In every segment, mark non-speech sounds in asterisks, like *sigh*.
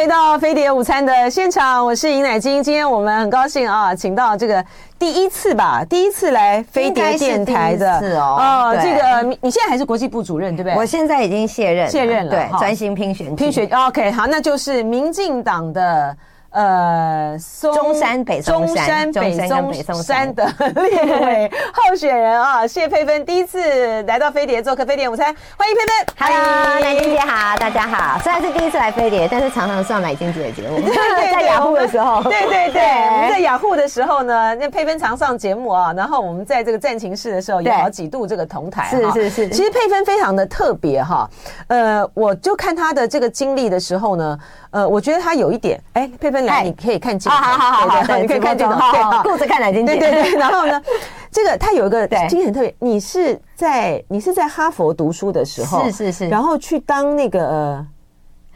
回到飞碟午餐的现场，我是尹乃金。今天我们很高兴啊，请到这个第一次吧，第一次来飞碟电台的是哦。哦，这个你现在还是国际部主任对不对？我现在已经卸任，卸任了，对，专心拼选拼选。OK，好，那就是民进党的。呃，中山北中山北松山的立委候选人啊，谢佩芬第一次来到飞碟做客飞碟午餐，欢迎佩芬。Hello，乃菁姐好，大家好。虽然是第一次来飞碟，但是常常上乃菁姐的节目。在雅虎的时候，对对 *laughs* 对，我们在雅虎的时候呢，那佩芬常上节目啊，然后我们在这个战情室的时候也好几度这个同台。是是是，其实佩芬非常的特别哈。呃，我就看她的这个经历的时候呢，呃，我觉得他有一点，哎，佩芬。来，你可以看镜头。好好好好，你可以看镜头。对，顾着看乃菁姐。对对对。然后呢，*laughs* 这个他有一个经验很特别。你是在你是在哈佛读书的时候，是是是，然后去当那个呃。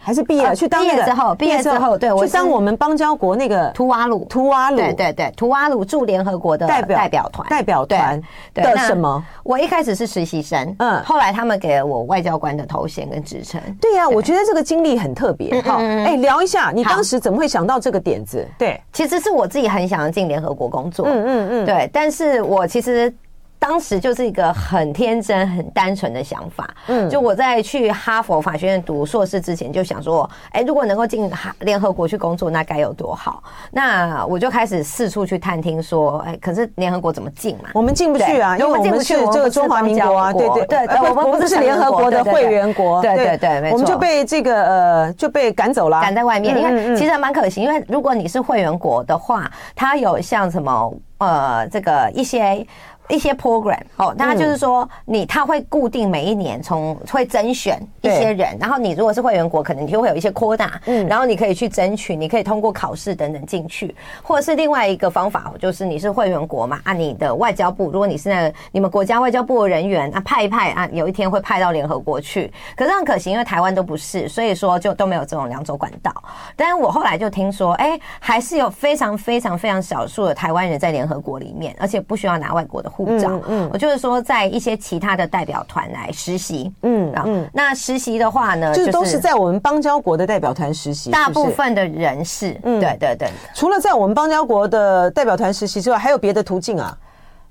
还是毕业了，去当那个之后，毕业之后，对，我去当我们邦交国那个图瓦鲁，图瓦鲁，对对对，图瓦鲁驻联合国的代表代表团，代表团的什么？我一开始是实习生，嗯，后来他们给了我外交官的头衔跟职称。对呀，我觉得这个经历很特别。好，哎，聊一下，你当时怎么会想到这个点子？对，其实是我自己很想要进联合国工作，嗯嗯嗯，对，但是我其实。当时就是一个很天真、很单纯的想法。嗯，就我在去哈佛法学院读硕士之前，就想说，哎，如果能够进哈联合国去工作，那该有多好。那我就开始四处去探听，说，哎，可是联合国怎么进嘛？我们进不去啊，因为我们是这个中华民国啊，对对对，我们不是联合国的会员国，对对对，没错，我们就被这个呃就被赶走了，赶在外面。因为其实蛮可惜，因为如果你是会员国的话，它有像什么呃这个一些。一些 program 哦，那就是说你他会固定每一年从会甄选一些人，然后你如果是会员国，可能你就会有一些 quota，嗯，然后你可以去争取，你可以通过考试等等进去，或者是另外一个方法，就是你是会员国嘛，啊，你的外交部，如果你是那个你们国家外交部的人员啊，派一派啊，有一天会派到联合国去，可是很可惜，因为台湾都不是，所以说就都没有这种两种管道。但是我后来就听说，哎，还是有非常非常非常少数的台湾人在联合国里面，而且不需要拿外国的。护照，嗯，我就是说，在一些其他的代表团来实习，嗯嗯，那实习的话呢，就是都是在我们邦交国的代表团实习，大部分的人是，嗯，对对对。除了在我们邦交国的代表团实习之外，还有别的途径啊？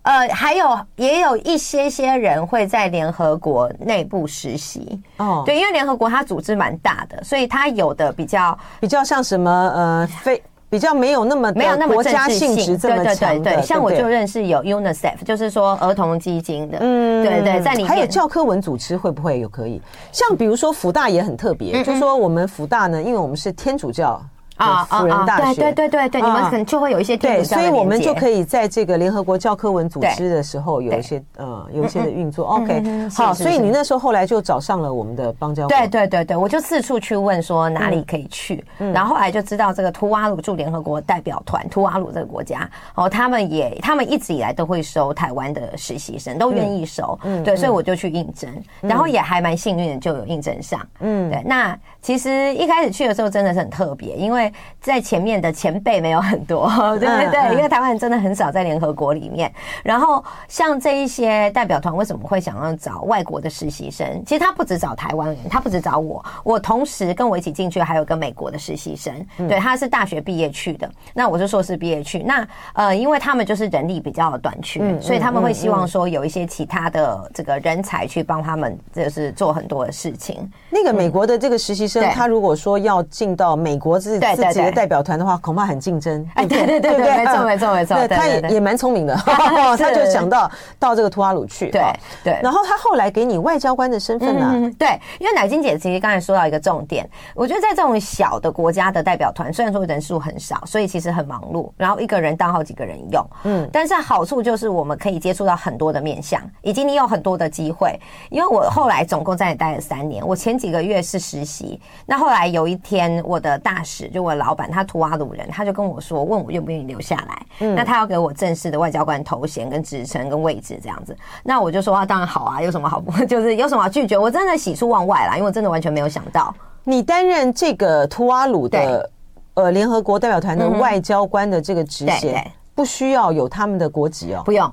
呃，还有也有一些些人会在联合国内部实习，哦，对，因为联合国它组织蛮大的，所以它有的比较比较像什么呃非。比较没有那么没有那么国家性质这么强的，对对对，像我就认识有 UNICEF，就是说儿童基金的，嗯，对对，在里面还有教科文组织会不会有可以？像比如说福大也很特别，就说我们福大呢，因为我们是天主教。啊辅仁大学，对对对对，你们可能就会有一些对，所以我们就可以在这个联合国教科文组织的时候有一些呃有一些的运作。OK，好，所以你那时候后来就找上了我们的邦交国。对对对对，我就四处去问说哪里可以去，然后后来就知道这个图瓦鲁驻联合国代表团，图瓦鲁这个国家哦，他们也他们一直以来都会收台湾的实习生，都愿意收。嗯，对，所以我就去应征，然后也还蛮幸运的就有应征上。嗯，对，那其实一开始去的时候真的是很特别，因为。在前面的前辈没有很多，*laughs* 对对对，因为台湾人真的很少在联合国里面。然后像这一些代表团为什么会想要找外国的实习生？其实他不止找台湾人，他不止找我，我同时跟我一起进去还有个美国的实习生，对，他是大学毕业去的，那我是硕士毕业去。那呃，因为他们就是人力比较短缺，所以他们会希望说有一些其他的这个人才去帮他们，就是做很多的事情。那个美国的这个实习生，他如果说要进到美国自己自己的代表团的话，恐怕很竞争。哎，对对对对，没错没错没错。他也也蛮聪明的，*laughs* *laughs* 他就想到到这个图瓦鲁去。对对。然后他后来给你外交官的身份呢？对，因为乃金姐其实刚才说到一个重点，我觉得在这种小的国家的代表团，虽然说人数很少，所以其实很忙碌，然后一个人当好几个人用。嗯。但是好处就是我们可以接触到很多的面相，以及你有很多的机会。因为我后来总共在那里待了三年，我前几个月是实习，那后来有一天我的大使就我的老板。他图瓦鲁人，他就跟我说，问我愿不愿意留下来。嗯，那他要给我正式的外交官头衔、跟职称、跟位置这样子。那我就说啊，当然好啊，有什么好不？*laughs* 就是有什么好拒绝？我真的喜出望外啦，因为我真的完全没有想到，你担任这个图瓦鲁的呃联合国代表团的外交官的这个职衔，不需要有他们的国籍哦，不用。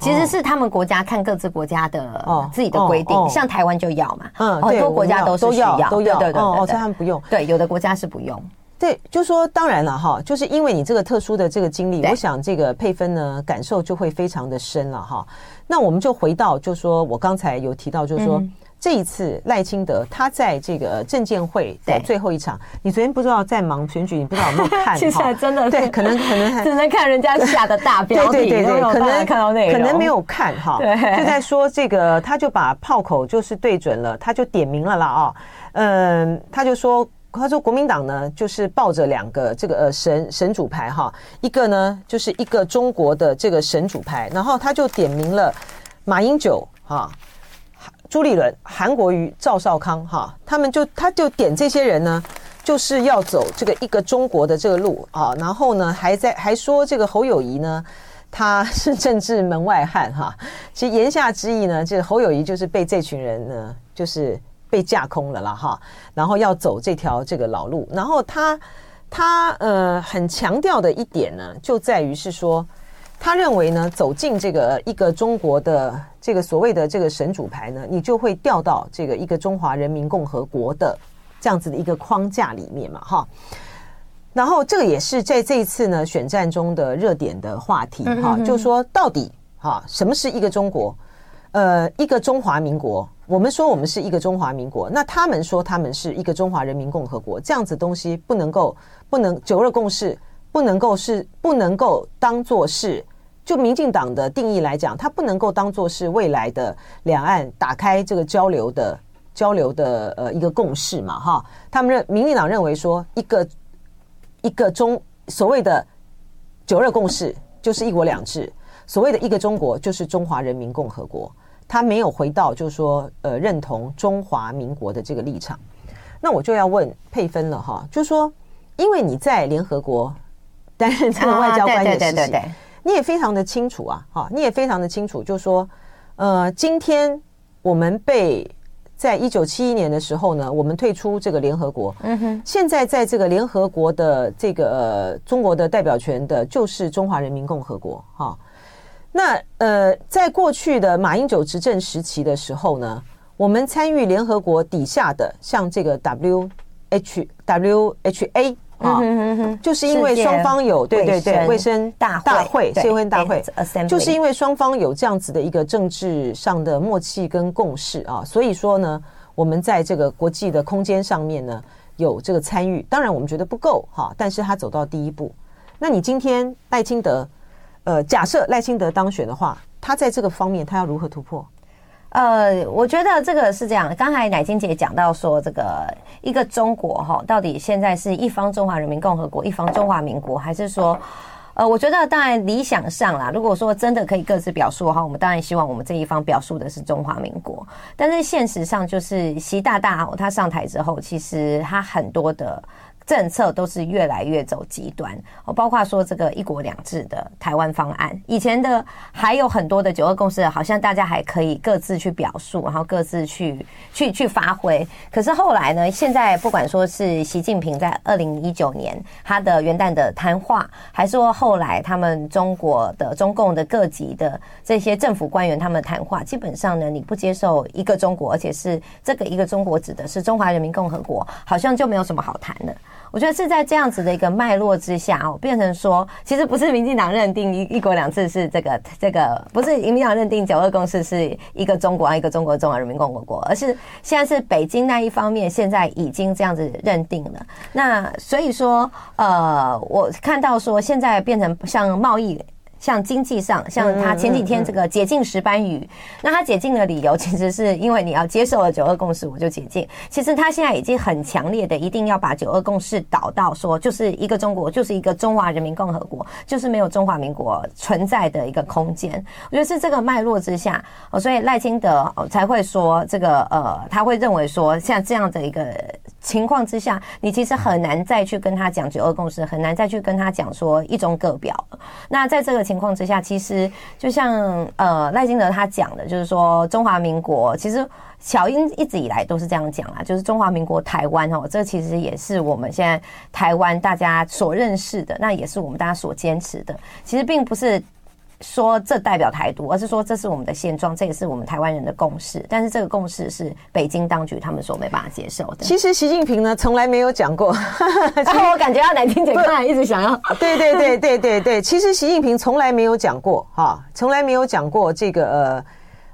其实是他们国家看各自国家的自己的规定，像台湾就要嘛，嗯，很多国家都是需要，都要，对对对，哦，所以他们不用，对，有的国家是不用。对，就说当然了哈，就是因为你这个特殊的这个经历，我想这个佩芬呢感受就会非常的深了哈。那我们就回到，就说我刚才有提到，就是说。嗯这一次赖清德他在这个证监会的最后一场，你昨天不知道在忙选举，你不知道有没有看？*laughs* 现在真的对，可能可能 *laughs* 只能看人家下的大标题，对对对，可能看到那个，可能没有看哈。对，就在说这个，他就把炮口就是对准了，他就点名了啦啊，嗯，他就说，他说国民党呢就是抱着两个这个呃神神主牌哈，一个呢就是一个中国的这个神主牌，然后他就点名了马英九哈。朱立伦、韩国瑜、赵少康，哈，他们就他就点这些人呢，就是要走这个一个中国的这个路啊，然后呢，还在还说这个侯友宜呢，他是政治门外汉哈。其实言下之意呢，就是侯友宜就是被这群人呢，就是被架空了啦哈，然后要走这条这个老路，然后他他呃很强调的一点呢，就在于是说。他认为呢，走进这个一个中国的这个所谓的这个神主牌呢，你就会掉到这个一个中华人民共和国的这样子的一个框架里面嘛，哈。然后这个也是在这一次呢选战中的热点的话题哈，就是说到底哈，什么是一个中国？呃，一个中华民国。我们说我们是一个中华民国，那他们说他们是一个中华人民共和国，这样子东西不能够不能九二共识。不能够是不能够当做是，就民进党的定义来讲，它不能够当做是未来的两岸打开这个交流的交流的呃一个共识嘛哈。他们认民进党认为说一个一个中所谓的九二共识就是一国两制，所谓的一个中国就是中华人民共和国，他没有回到就是说呃认同中华民国的这个立场。那我就要问佩芬了哈，就是说因为你在联合国。担任这个外交官的事情，你也非常的清楚啊，哈，你也非常的清楚，就是说，呃，今天我们被在一九七一年的时候呢，我们退出这个联合国，嗯哼，现在在这个联合国的这个呃中国的代表权的就是中华人民共和国，哈，那呃，在过去的马英九执政时期的时候呢，我们参与联合国底下的像这个 W H W H A。啊，就是因为双方有对对对卫生大大会，世界卫生大会，就是因为双方有这样子的一个政治上的默契跟共识啊，所以说呢，我们在这个国际的空间上面呢有这个参与。当然我们觉得不够哈，但是他走到第一步。那你今天赖清德，呃，假设赖清德当选的话，他在这个方面他要如何突破？呃，我觉得这个是这样。刚才乃金姐讲到说，这个一个中国哈，到底现在是一方中华人民共和国，一方中华民国，还是说，呃，我觉得当然理想上啦，如果说真的可以各自表述的话，我们当然希望我们这一方表述的是中华民国。但是现实上，就是习大大他上台之后，其实他很多的。政策都是越来越走极端，哦，包括说这个一国两制的台湾方案，以前的还有很多的九二共识，好像大家还可以各自去表述，然后各自去去去发挥。可是后来呢，现在不管说是习近平在二零一九年他的元旦的谈话，还是说后来他们中国的中共的各级的这些政府官员他们谈话，基本上呢，你不接受一个中国，而且是这个一个中国指的是中华人民共和国，好像就没有什么好谈的。我觉得是在这样子的一个脉络之下哦，变成说，其实不是民进党认定一一国两制是这个这个，不是民进党认定九二共识是一个中国啊，一个中国中华人民共和国，而是现在是北京那一方面现在已经这样子认定了。那所以说，呃，我看到说现在变成像贸易。像经济上，像他前几天这个解禁石斑鱼，那他解禁的理由 *laughs* 其实是因为你要接受了九二共识，我就解禁。其实他现在已经很强烈的一定要把九二共识导到说，就是一个中国，就是一个中华人民共和国，就是没有中华民国存在的一个空间。我觉得是这个脉络之下，所以赖清德才会说这个呃，他会认为说像这样的一个情况之下，你其实很难再去跟他讲九二共识，很难再去跟他讲说一中各表。那在这个情况之下，其实就像呃赖清德他讲的，就是说中华民国，其实小英一直以来都是这样讲啊，就是中华民国台湾哦，这其实也是我们现在台湾大家所认识的，那也是我们大家所坚持的。其实并不是说这代表台独，而是说这是我们的现状，这也是我们台湾人的共识。但是这个共识是北京当局他们所没办法接受的。其实习近平呢从来没有讲过，然 *laughs* 后我感觉到南京姐刚才一直想要，*laughs* 对对对对对对，其实习近平从来没有讲过哈，从来没有讲过这个呃。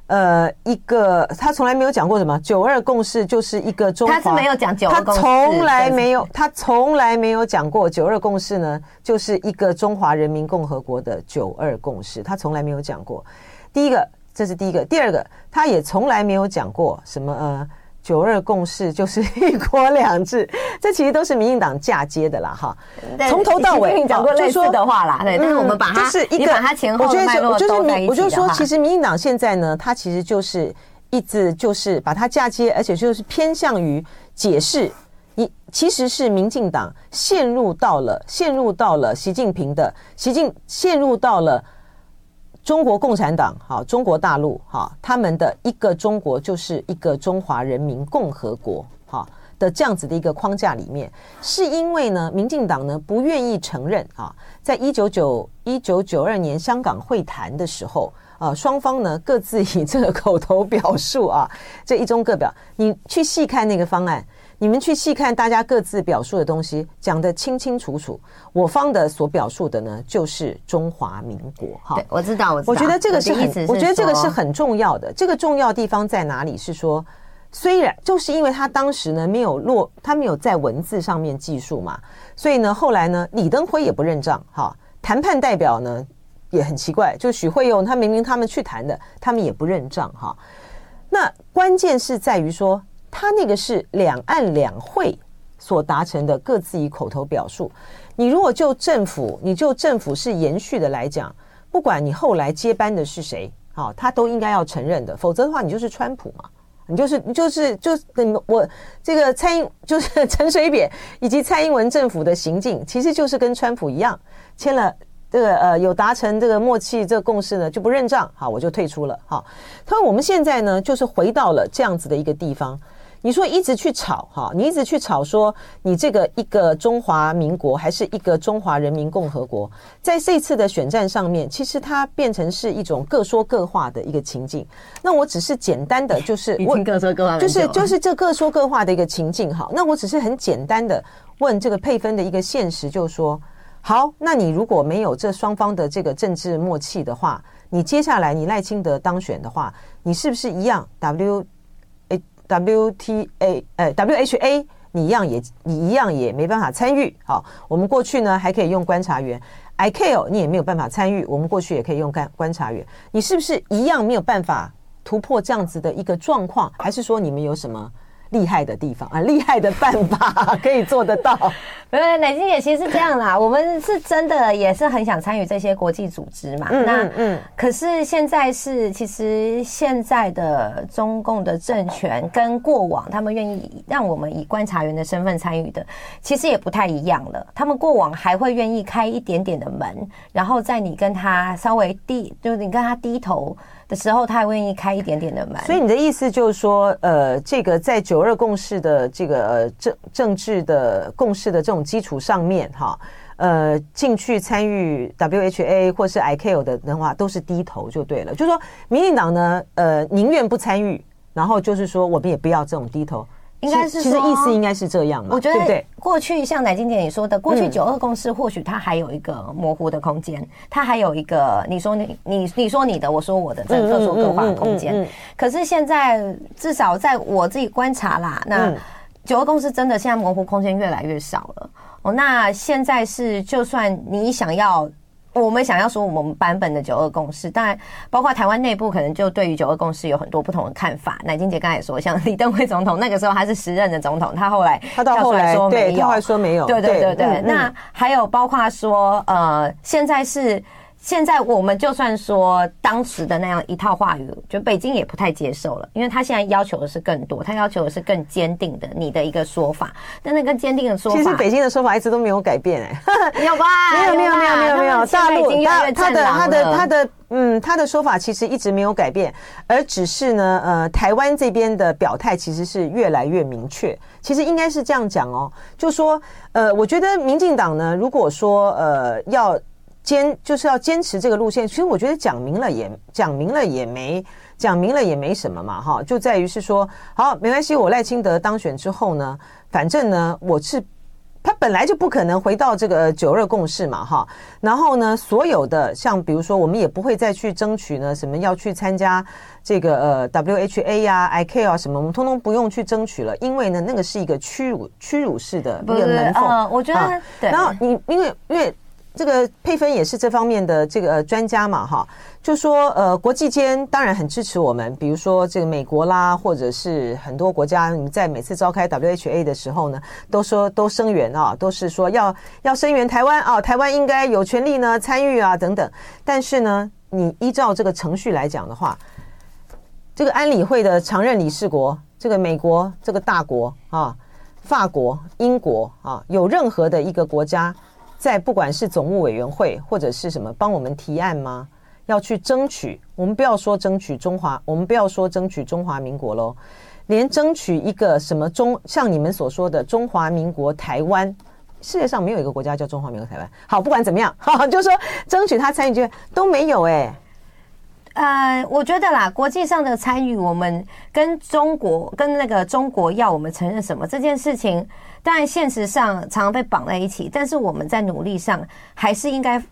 呃，一个他从来没有讲过什么“九二共识”就是一个中华，他是没有讲“九二共识”，他从来没有，他从来没有讲过“九二共识”呢，就是一个中华人民共和国的“九二共识”，他从来没有讲过。第一个，这是第一个；第二个，他也从来没有讲过什么呃。九二共识 *laughs* 就是一国两制，这其实都是民进党嫁接的啦，哈。从头到尾讲过类似的话啦，对。但是我们把它，就是一个，把它前后脉络就是民，我就说，其实民进党现在呢，它其实就是一直就是把它嫁接，而且就是偏向于解释，你其实是民进党陷入到了陷入到了习近平的习近陷入到了。中国共产党，哈，中国大陆，哈，他们的一个中国就是一个中华人民共和国，哈的这样子的一个框架里面，是因为呢，民进党呢不愿意承认啊，在一九九一九九二年香港会谈的时候，啊，双方呢各自以这个口头表述啊，这一中各表，你去细看那个方案。你们去细看大家各自表述的东西，讲得清清楚楚。我方的所表述的呢，就是中华民国。哈，我知道，我知道。我觉得这个是很，我觉得这个是很重要的。这个重要地方在哪里？是说，虽然就是因为他当时呢没有落，他没有在文字上面记述嘛，所以呢后来呢李登辉也不认账。哈，谈判代表呢也很奇怪，就许惠用他明明他们去谈的，他们也不认账。哈，那关键是在于说。他那个是两岸两会所达成的各自以口头表述。你如果就政府，你就政府是延续的来讲，不管你后来接班的是谁，好，他都应该要承认的。否则的话，你就是川普嘛，你就是你就是就是我这个蔡英就是陈水扁以及蔡英文政府的行径，其实就是跟川普一样，签了这个呃有达成这个默契这个共识呢，就不认账，好，我就退出了。好，他说我们现在呢，就是回到了这样子的一个地方。你说一直去吵哈，你一直去吵说你这个一个中华民国还是一个中华人民共和国，在这次的选战上面，其实它变成是一种各说各话的一个情境。那我只是简单的就是我各说各话，就是就是这各说各话的一个情境哈。那我只是很简单的问这个配分的一个现实，就是说，好，那你如果没有这双方的这个政治默契的话，你接下来你赖清德当选的话，你是不是一样 WTA，呃，WHA，你一样也，你一样也没办法参与。好，我们过去呢还可以用观察员，I K O 你也没有办法参与，我们过去也可以用观观察员，你是不是一样没有办法突破这样子的一个状况？还是说你们有什么？厉害的地方 *laughs* 啊，厉害的办法 *laughs* 可以做得到。*laughs* 没有，乃菁姐其实是这样啦，我们是真的也是很想参与这些国际组织嘛。嗯、那嗯，可是现在是其实现在的中共的政权跟过往他们愿意让我们以观察员的身份参与的，其实也不太一样了。他们过往还会愿意开一点点的门，然后在你跟他稍微低，就是你跟他低头。的时候，他还愿意开一点点的门。所以你的意思就是说，呃，这个在九二共识的这个呃政政治的共识的这种基础上面，哈，呃，进去参与 WHA 或是 ICAO 的的话，都是低头就对了。就是说，民进党呢，呃，宁愿不参与，然后就是说，我们也不要这种低头。应该是，其实意思应该是这样嘛，我觉得过去像乃金姐你说的，过去九二共识或许它还有一个模糊的空间，它还有一个你说你你你说你的，我说我的，这各说各话的空间。可是现在至少在我自己观察啦，那九二共识真的现在模糊空间越来越少了。哦，那现在是就算你想要。我们想要说我们版本的九二共识，当然包括台湾内部可能就对于九二共识有很多不同的看法。乃金姐刚才也说，像李登辉总统那个时候他是时任的总统，他后来他到后来说没有，他后来说没有，对对对对。那还有包括说，呃，现在是。现在我们就算说当时的那样一套话语，就北京也不太接受了，因为他现在要求的是更多，他要求的是更坚定的你的一个说法。但那个坚定的说法，其实北京的说法一直都没有改变哎、欸，有吧？没有没有没有没有没有，大陆他他的他的他的嗯他的说法其实一直没有改变，而只是呢呃台湾这边的表态其实是越来越明确。其实应该是这样讲哦，就说呃我觉得民进党呢，如果说呃要。坚就是要坚持这个路线。其实我觉得讲明了也讲明了也没讲明了也没什么嘛，哈，就在于是说，好，没关系，我赖清德当选之后呢，反正呢，我是。他本来就不可能回到这个九二共识嘛，哈。然后呢，所有的像比如说，我们也不会再去争取呢，什么要去参加这个呃 WHA 呀、ICAO 啊什么，我们通通不用去争取了，因为呢，那个是一个屈辱屈辱式的一个门缝。呃，我觉得，啊、对。然后你因为因为。这个佩芬也是这方面的这个专家嘛，哈，就说呃，国际间当然很支持我们，比如说这个美国啦，或者是很多国家，你在每次召开 WHA 的时候呢，都说都声援啊，都是说要要声援台湾啊，台湾应该有权利呢参与啊等等。但是呢，你依照这个程序来讲的话，这个安理会的常任理事国，这个美国这个大国啊，法国、英国啊，有任何的一个国家。在不管是总务委员会或者是什么帮我们提案吗？要去争取，我们不要说争取中华，我们不要说争取中华民国喽，连争取一个什么中，像你们所说的中华民国台湾，世界上没有一个国家叫中华民国台湾。好，不管怎么样，好，*laughs* 就说争取他参与就都没有哎、呃，我觉得啦，国际上的参与，我们跟中国跟那个中国要我们承认什么这件事情，当然现实上常常被绑在一起，但是我们在努力上还是应该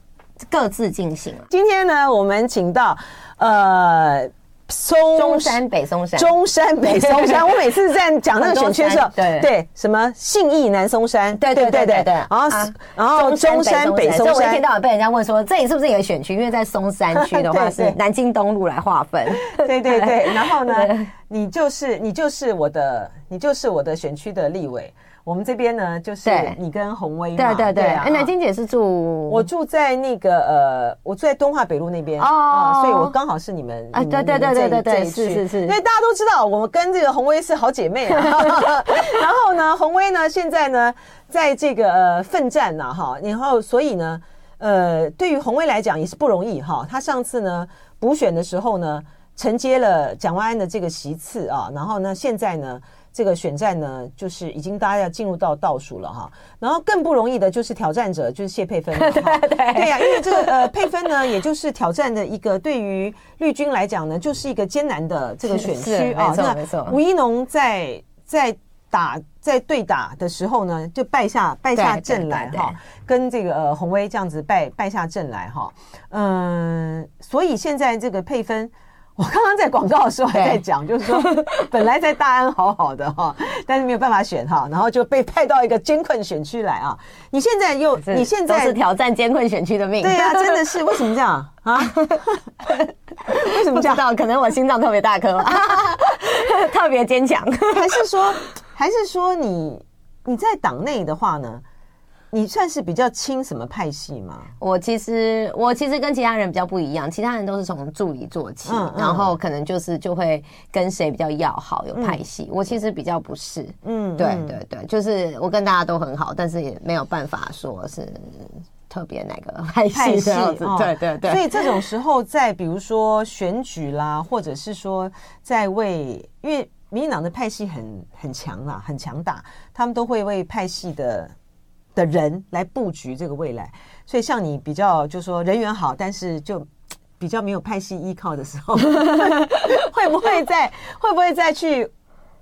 各自进行。今天呢，我们请到呃。松中山北松山，中山北松山。*laughs* 我每次在讲那个选区的时候，对对，什么信义南松山，对对对对对。然后然后中山北松山，我一天到晚被人家问说，这里是不是一个选区？因为在松山区的话 *laughs* 是南京东路来划分。对对对。*laughs* 然后呢，你就是你就是我的，你就是我的选区的立委。我们这边呢，就是你跟洪威嘛，对对对。哎，南京姐是住我住在那个呃，我住在敦化北路那边哦，所以我刚好是你们啊，对对对对对对，是是是。因为大家都知道，我们跟这个洪威是好姐妹啊。*laughs* 然后呢，洪威呢，现在呢，在这个呃奋战呐哈，然后所以呢，呃，对于洪威来讲也是不容易哈。他上次呢补选的时候呢，承接了蒋万安的这个席次啊，然后呢，现在呢。这个选战呢，就是已经大家要进入到倒数了哈，然后更不容易的就是挑战者就是谢佩芬，*laughs* 对呀，因为这个呃佩芬呢，*laughs* 也就是挑战的一个对于绿军来讲呢，就是一个艰难的这个选区 *laughs* 啊。没错没错。吴一农在在打在对打的时候呢，就败下败下阵来哈，跟这个呃洪威这样子败败下阵来哈，嗯，所以现在这个佩芬。我刚刚在广告的时候还在讲，就是说 *laughs* 本来在大安好好的哈，但是没有办法选哈，然后就被派到一个艰困选区来啊。你现在又你现在是挑战艰困选区的命，对啊，*laughs* 真的是为什么这样啊？为什么这样？*laughs* 可能我心脏特别大颗，特别坚强，还是说还是说你你在党内的话呢？你算是比较亲什么派系吗？我其实我其实跟其他人比较不一样，其他人都是从助理做起，嗯嗯、然后可能就是就会跟谁比较要好，有派系。嗯、我其实比较不是，嗯，对对对，就是我跟大家都很好，但是也没有办法说是特别哪个派系这样子。对对对。所以这种时候，在比如说选举啦，或者是说在为，因为民进党的派系很很强啊，很强大，他们都会为派系的。的人来布局这个未来，所以像你比较就说人缘好，但是就比较没有派系依靠的时候，*laughs* 会不会在会不会再去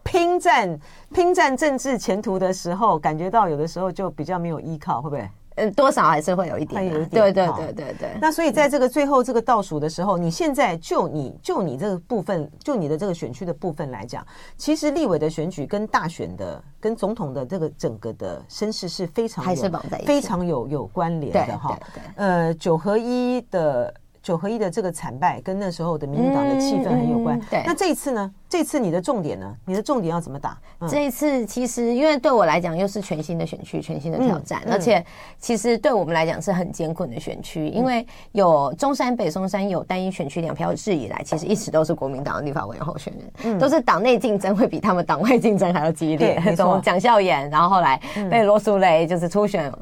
拼战拼战政治前途的时候，感觉到有的时候就比较没有依靠，会不会？嗯，多少还是会有一点，有一点，对对对对对。那所以在这个最后这个倒数的时候，你现在就你就你这个部分，就你的这个选区的部分来讲，其实立委的选举跟大选的、跟总统的这个整个的身世是非常还是绑在非常有有关联的哈。呃，九合一的九合一的这个惨败，跟那时候的民进党的气氛很有关。对，那这一次呢？这次你的重点呢？你的重点要怎么打？嗯、这一次其实因为对我来讲又是全新的选区，全新的挑战，嗯嗯、而且其实对我们来讲是很艰困的选区，因为有中山北松山有单一选区两票制以来，其实一直都是国民党的立法委员候选人，嗯、都是党内竞争会比他们党外竞争还要激烈。从蒋孝严，然后后来被罗淑蕾就是初选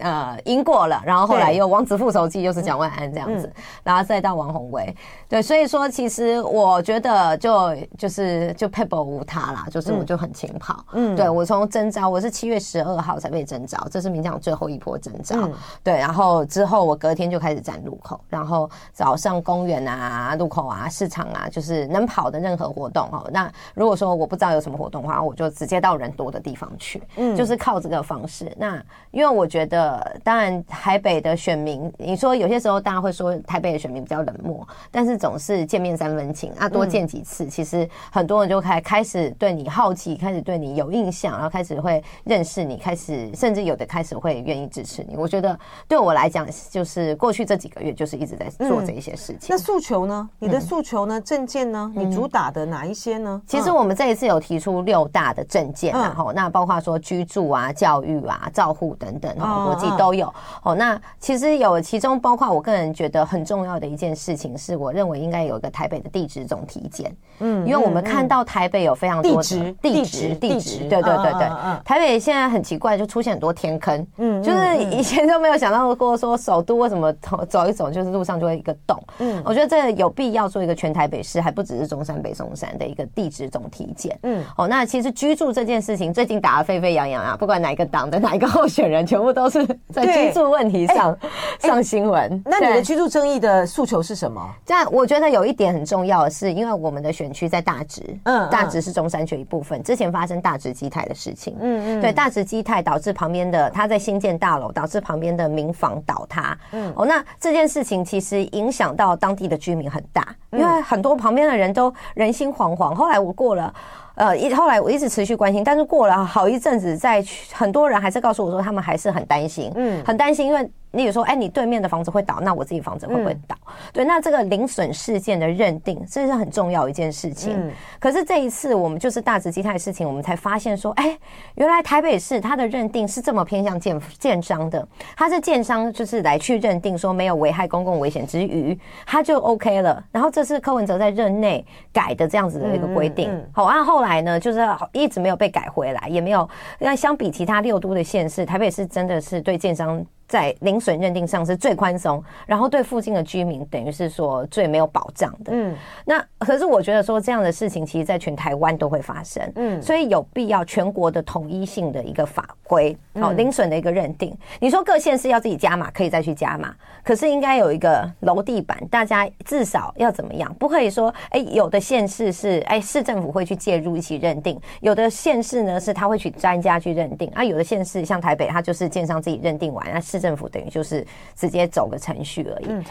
呃赢过了，然后后来又王子副手机又是蒋万安这样子，嗯、然后再到王宏威，对，所以说其实我觉得就就是。是就 Pebble 无他啦，就是我就很勤跑。嗯，对我从征召，我是七月十二号才被征召，这是民进党最后一波征召。嗯、对，然后之后我隔天就开始站路口，然后早上公园啊、路口啊、市场啊，就是能跑的任何活动哦。那如果说我不知道有什么活动的话，我就直接到人多的地方去。嗯，就是靠这个方式。那因为我觉得，当然台北的选民，你说有些时候大家会说台北的选民比较冷漠，但是总是见面三分情啊，多见几次，嗯、其实很多人就开开始对你好奇，开始对你有印象，然后开始会认识你，开始甚至有的开始会愿意支持你。我觉得对我来讲，就是过去这几个月就是一直在做这一些事情。嗯、那诉求呢？你的诉求呢？证件呢？你主打的哪一些呢？其实我们这一次有提出六大的证件，然后那包括说居住啊、教育啊、照护等等，国际都有。哦，那其实有其中包括我个人觉得很重要的一件事情，是我认为应该有一个台北的地质总体检。嗯，因为我们看到台北有非常多的地质地质，对对对对，台北现在很奇怪，就出现很多天坑。嗯，就是以前都没有想到过说首都为什么走一走就是路上就会一个洞。嗯，我觉得这有必要做一个全台北市，还不只是中山北松山的一个地质总体检。嗯，哦，那其实居住这件事情最近打得沸沸扬扬啊，不管哪一个党的哪一个候选人，全部都是在 *laughs* 居住问题上上新闻。那你的居住争议的诉求是什么？这样我觉得有一点很重要的是，因为我们的选区在大直，嗯，大直是中山区一部分，之前发生大直基泰的事情，嗯嗯，对，大直基泰导致旁边的他在新建大楼，导致旁边的民房倒塌，嗯，哦，那这件事情其实影响到当地的居民很大，因为很多旁边的人都人心惶惶。后来我过了。呃，一后来我一直持续关心，但是过了好一阵子，在很多人还是告诉我说，他们还是很担心，嗯，很担心，因为。你比如说，哎，你对面的房子会倒，那我自己房子会不会倒？嗯、对，那这个零损事件的认定，这是很重要一件事情。嗯、可是这一次，我们就是大直基泰的事情，我们才发现说，哎，原来台北市它的认定是这么偏向建建商的，它是建商就是来去认定说没有危害公共危险之余，它就 OK 了。然后这是柯文哲在任内改的这样子的一个规定。嗯嗯、好，按、啊、后来呢，就是一直没有被改回来，也没有。那相比其他六都的县市，台北市真的是对建商。在零损认定上是最宽松，然后对附近的居民等于是说最没有保障的。嗯，那可是我觉得说这样的事情，其实在全台湾都会发生。嗯，所以有必要全国的统一性的一个法规，好零损的一个认定。你说各县市要自己加码，可以再去加码，可是应该有一个楼地板，大家至少要怎么样？不可以说，哎，有的县市是哎市政府会去介入一起认定，有的县市呢是他会去专家去认定，啊，有的县市像台北，他就是建商自己认定完，那是。政府等于就是直接走个程序而已，嗯，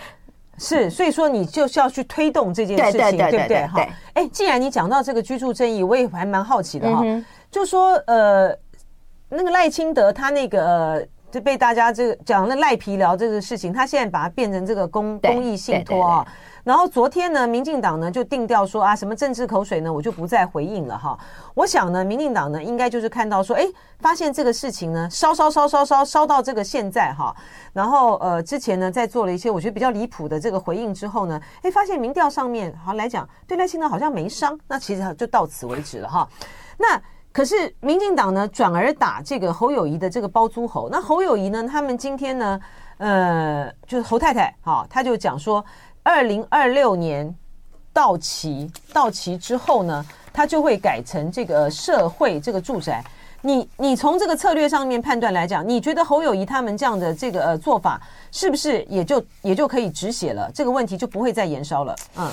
是，所以说你就是要去推动这件事情，对不对？哈，哎，既然你讲到这个居住正义，我也还蛮好奇的哈，就说呃，那个赖清德他那个就被大家这个讲那赖皮聊这个事情，他现在把它变成这个公公益信托啊。然后昨天呢，民进党呢就定调说啊，什么政治口水呢，我就不再回应了哈。我想呢，民进党呢应该就是看到说，哎，发现这个事情呢烧烧烧烧烧烧到这个现在哈，然后呃之前呢在做了一些我觉得比较离谱的这个回应之后呢，哎，发现民调上面好来讲对赖清德好像没伤，那其实就到此为止了哈。那可是民进党呢转而打这个侯友宜的这个包租侯，那侯友宜呢他们今天呢呃就是侯太太哈，他就讲说。二零二六年到期，到期之后呢，它就会改成这个社会这个住宅。你你从这个策略上面判断来讲，你觉得侯友谊他们这样的这个呃做法，是不是也就也就可以止血了？这个问题就不会再延烧了？嗯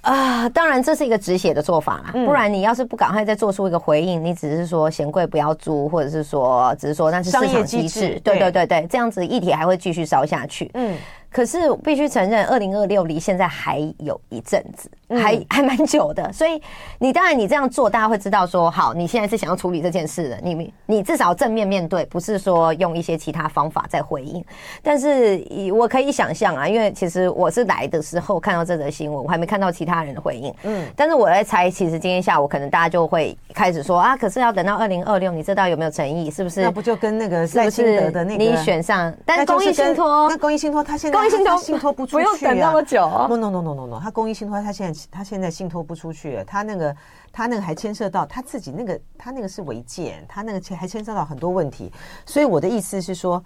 啊，当然这是一个止血的做法啦，不然你要是不赶快再做出一个回应，你只是说嫌贵不要租，或者是说只是说那是市场机制，对对对对，这样子议题还会继续烧下去。嗯。可是必须承认，二零二六离现在还有一阵子，还 *laughs* 还蛮久的。所以你当然你这样做，大家会知道说，好，你现在是想要处理这件事的。你你至少正面面对，不是说用一些其他方法在回应。但是我可以想象啊，因为其实我是来的时候看到这则新闻，我还没看到其他人的回应。嗯，但是我在猜，其实今天下午可能大家就会开始说啊，可是要等到二零二六，你知道有没有诚意？是不是？那不就跟那个赖清德的那个你选上？但公益信托，那公益信托他现在。公益信托信托不出去，不用等那么久。No no no no no no，他公益信托他现在他现在信托不出去，他那个他那个还牵涉到他自己那个他那个是违建，他那个还牵涉到很多问题。所以我的意思是说，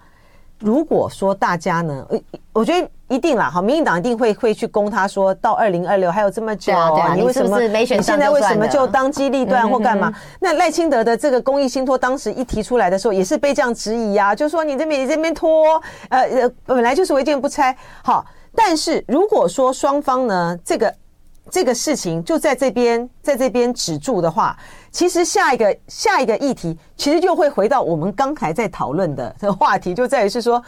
如果说大家呢，我觉得一定啦，好，民进党一定会会去攻他，说到二零二六还有这么久，啊啊、你为什么是是没选上现在为什么就当机立断或干嘛？嗯、哼哼那赖清德的这个公益信托当时一提出来的时候，也是被这样质疑啊，就说你这边你这边拖，呃呃，本来就是违建不拆，好，但是如果说双方呢，这个这个事情就在这边在这边止住的话。其实下一个下一个议题，其实就会回到我们刚才在讨论的这 *laughs* 个话题，就在于是说，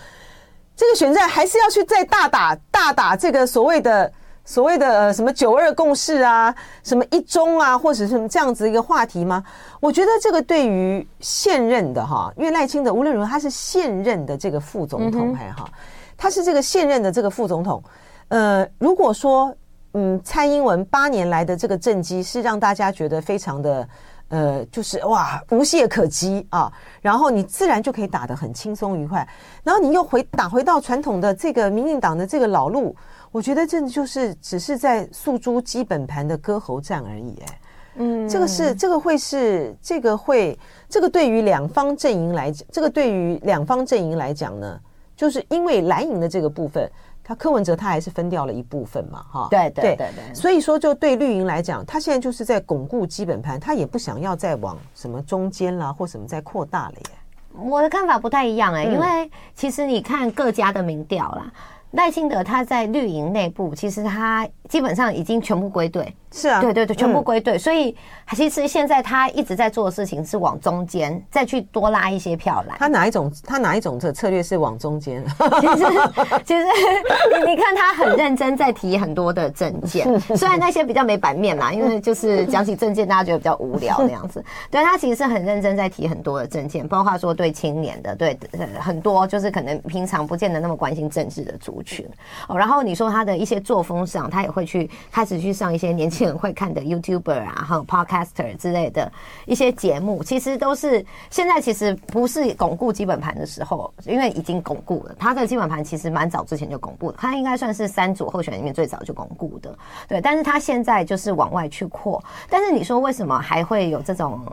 这个选战还是要去再大打大打这个所谓的所谓的什么九二共识啊，什么一中啊，或者是什么这样子一个话题吗？我觉得这个对于现任的哈，因为赖清德无论如何他是现任的这个副总统还好，他是这个现任的这个副总统，呃，如果说嗯蔡英文八年来的这个政绩是让大家觉得非常的。呃，就是哇，无懈可击啊！然后你自然就可以打得很轻松愉快。然后你又回打回到传统的这个民进党的这个老路，我觉得这就是只是在诉诸基本盘的割喉战而已。哎，嗯，这个是这个会是这个会这个对于两方阵营来讲，这个对于两方阵营来讲呢，就是因为蓝营的这个部分。他柯文哲他还是分掉了一部分嘛，哈，对对对对，所以说就对绿营来讲，他现在就是在巩固基本盘，他也不想要再往什么中间啦或什么再扩大了耶。我的看法不太一样哎，因为其实你看各家的民调啦，赖清德他在绿营内部，其实他基本上已经全部归队。是啊，对对对，全部归队。所以其实现在他一直在做的事情是往中间再去多拉一些票来。他哪一种？他哪一种的策略是往中间？其实 *laughs* 其实你看他很认真在提很多的证件，*laughs* 虽然那些比较没版面啦，因为就是讲起证件大家觉得比较无聊那样子。对，他其实是很认真在提很多的证件，包括说对青年的，对很多就是可能平常不见得那么关心政治的族群。哦，然后你说他的一些作风上，他也会去开始去上一些年轻人。会看的 YouTuber 啊，还有 Podcaster 之类的一些节目，其实都是现在其实不是巩固基本盘的时候，因为已经巩固了。他的基本盘其实蛮早之前就巩固了，他应该算是三组候选人里面最早就巩固的。对，但是他现在就是往外去扩。但是你说为什么还会有这种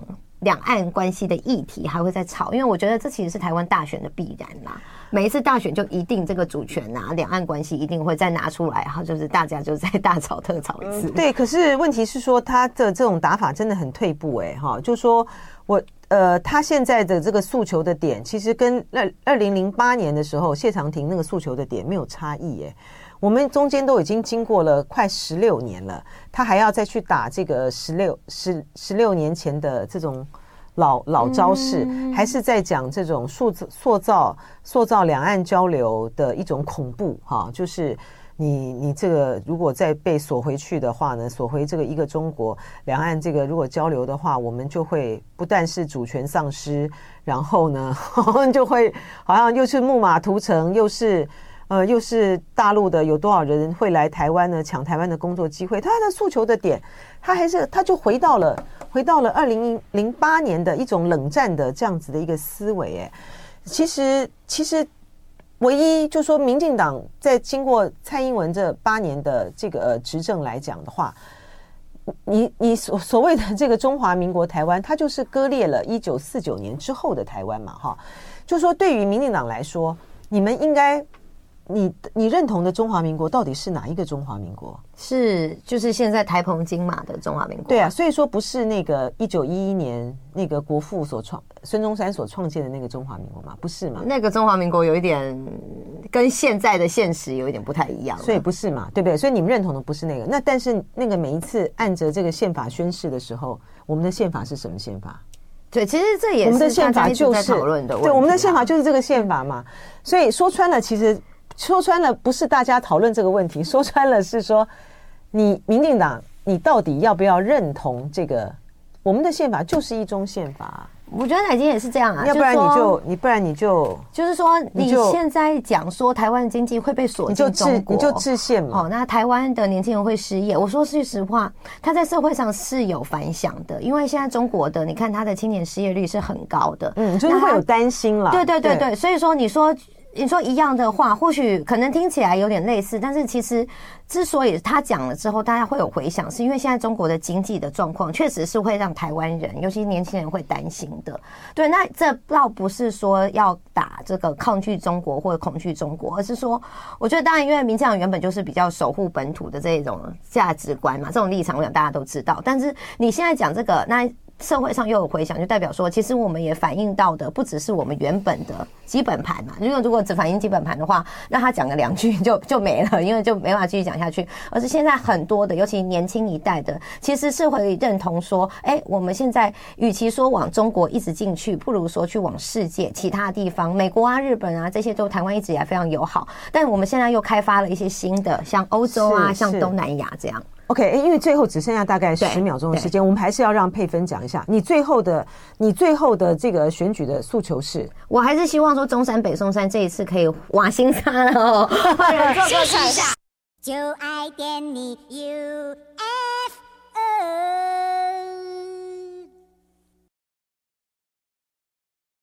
两岸关系的议题还会再吵？因为我觉得这其实是台湾大选的必然啦。每一次大选就一定这个主权啊，两岸关系一定会再拿出来，然后就是大家就再大吵特吵一次。对，可是问题是说他的这种打法真的很退步哎，哈，就说我呃，他现在的这个诉求的点，其实跟二二零零八年的时候谢长廷那个诉求的点没有差异哎，我们中间都已经经过了快十六年了，他还要再去打这个十六十十六年前的这种。老老招式，还是在讲这种塑塑造塑造两岸交流的一种恐怖哈，就是你你这个如果再被锁回去的话呢，锁回这个一个中国，两岸这个如果交流的话，我们就会不但是主权丧失，然后呢，*laughs* 就会好像又是木马屠城，又是。呃，又是大陆的，有多少人会来台湾呢？抢台湾的工作机会？他的诉求的点，他还是他就回到了回到了二零零八年的一种冷战的这样子的一个思维。哎，其实其实唯一就说，民进党在经过蔡英文这八年的这个执政来讲的话，你你所所谓的这个中华民国台湾，它就是割裂了一九四九年之后的台湾嘛，哈。就说对于民进党来说，你们应该。你你认同的中华民国到底是哪一个中华民国？是就是现在台澎金马的中华民国。对啊，所以说不是那个一九一一年那个国父所创孙中山所创建的那个中华民国嘛？不是嘛？那个中华民国有一点跟现在的现实有一点不太一样，所以不是嘛？对不对？所以你们认同的不是那个。那但是那个每一次按着这个宪法宣誓的时候，我们的宪法是什么宪法？对，其实这也是我们的宪法就是讨论的。对，我们的宪法就是这个宪法嘛。所以说穿了，其实。说穿了，不是大家讨论这个问题，*laughs* 说穿了是说，你民进党，你到底要不要认同这个？我们的宪法就是一中宪法。我觉得乃菁也是这样啊，要不然你就你不然你就就是说你现在讲说台湾经济会被锁进中国，你就制宪嘛。哦，那台湾的年轻人会失业。我说句实话，他在社会上是有反响的，因为现在中国的你看他的青年失业率是很高的，嗯，就是会有担心了。对对对对，所以说你说。你说一样的话，或许可能听起来有点类似，但是其实之所以他讲了之后，大家会有回响，是因为现在中国的经济的状况确实是会让台湾人，尤其年轻人会担心的。对，那这倒不是说要打这个抗拒中国或者恐惧中国，而是说，我觉得当然，因为民进党原本就是比较守护本土的这种价值观嘛，这种立场我想大家都知道。但是你现在讲这个，那。社会上又有回响，就代表说，其实我们也反映到的不只是我们原本的基本盘嘛。因为如果只反映基本盘的话，那他讲个两句就就没了，因为就没法继续讲下去。而是现在很多的，尤其年轻一代的，其实是会认同说，哎，我们现在与其说往中国一直进去，不如说去往世界其他地方，美国啊、日本啊这些都台湾一直以来非常友好。但我们现在又开发了一些新的，像欧洲啊、像东南亚这样。OK，因为最后只剩下大概十秒钟的时间，我们还是要让佩芬讲一下你最后的、你最后的这个选举的诉求是。我还是希望说中山北松山这一次可以瓦新山哦，*laughs* *laughs* 换人做做看一下。就爱点你 UFO